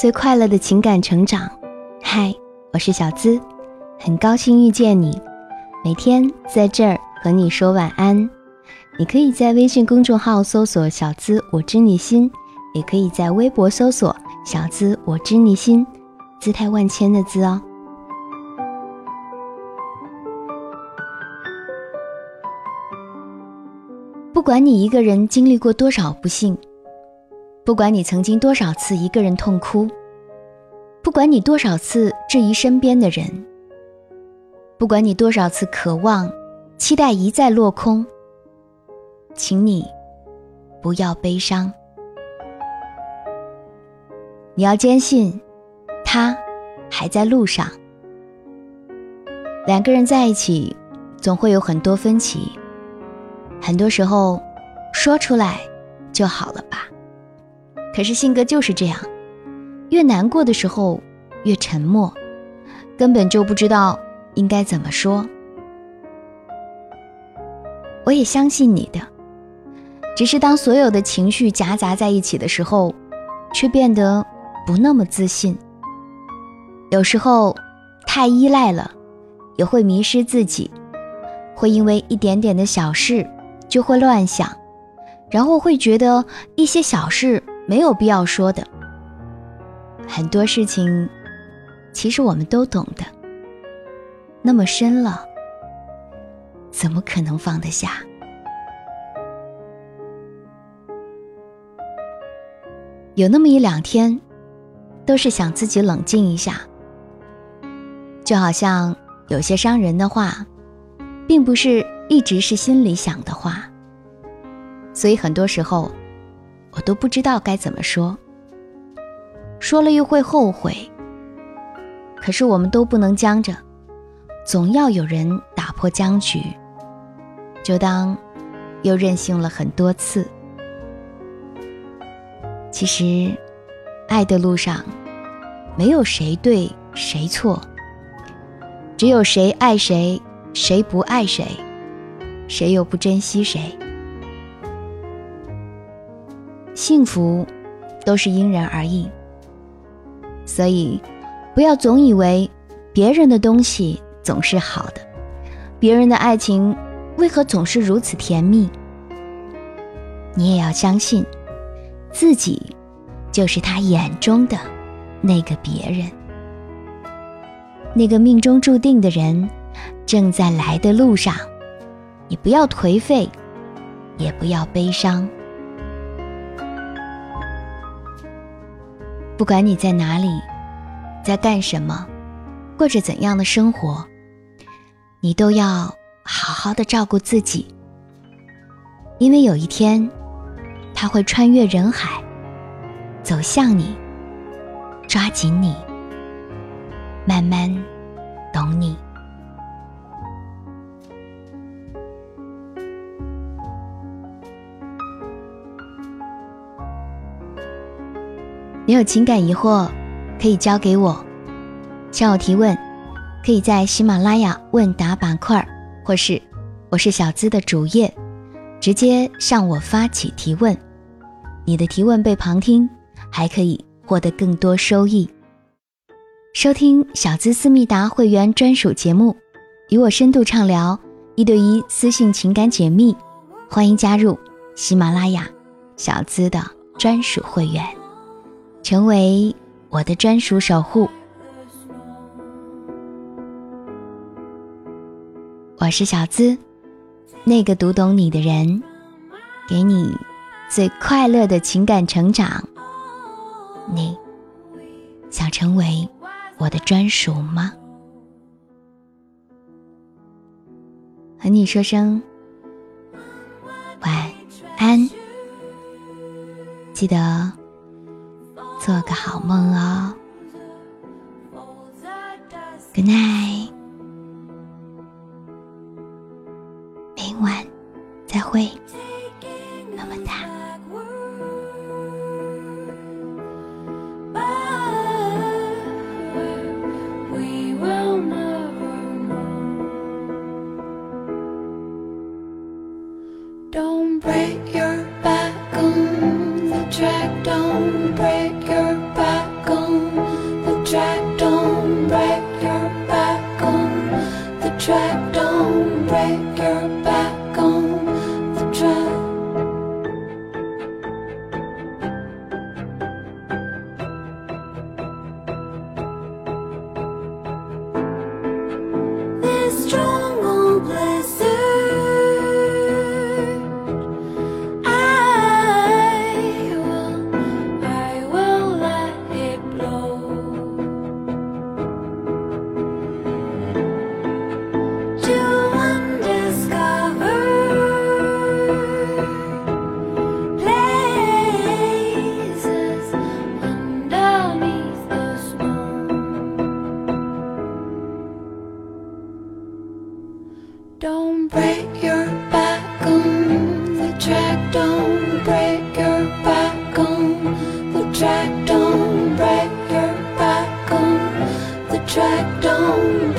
最快乐的情感成长。嗨，我是小资，很高兴遇见你。每天在这儿和你说晚安。你可以在微信公众号搜索“小资我知你心”，也可以在微博搜索“小资我知你心”，姿态万千的“资”哦。不管你一个人经历过多少不幸，不管你曾经多少次一个人痛哭，不管你多少次质疑身边的人。不管你多少次渴望、期待一再落空，请你不要悲伤。你要坚信，他还在路上。两个人在一起，总会有很多分歧，很多时候说出来就好了吧。可是性格就是这样，越难过的时候越沉默，根本就不知道。应该怎么说？我也相信你的，只是当所有的情绪夹杂在一起的时候，却变得不那么自信。有时候太依赖了，也会迷失自己，会因为一点点的小事就会乱想，然后会觉得一些小事没有必要说的。很多事情，其实我们都懂的。那么深了，怎么可能放得下？有那么一两天，都是想自己冷静一下。就好像有些伤人的话，并不是一直是心里想的话，所以很多时候，我都不知道该怎么说。说了又会后悔，可是我们都不能僵着。总要有人打破僵局，就当又任性了很多次。其实，爱的路上没有谁对谁错，只有谁爱谁，谁不爱谁，谁又不珍惜谁。幸福都是因人而异，所以不要总以为别人的东西。总是好的，别人的爱情为何总是如此甜蜜？你也要相信，自己就是他眼中的那个别人，那个命中注定的人正在来的路上。你不要颓废，也不要悲伤。不管你在哪里，在干什么，过着怎样的生活。你都要好好的照顾自己，因为有一天，他会穿越人海，走向你，抓紧你，慢慢懂你。你有情感疑惑，可以交给我，向我提问。可以在喜马拉雅问答板块，或是我是小资的主页，直接向我发起提问。你的提问被旁听，还可以获得更多收益。收听小资思密达会员专属节目，与我深度畅聊，一对一私信情感解密。欢迎加入喜马拉雅小资的专属会员，成为我的专属守护。我是小资，那个读懂你的人，给你最快乐的情感成长。你想成为我的专属吗？和你说声晚安，记得做个好梦哦。Good night 明晚。再会，么么哒。Don't break your back on the track, don't break Don't break your back on the track. Don't break your back on the track. Don't break your back on the track. Don't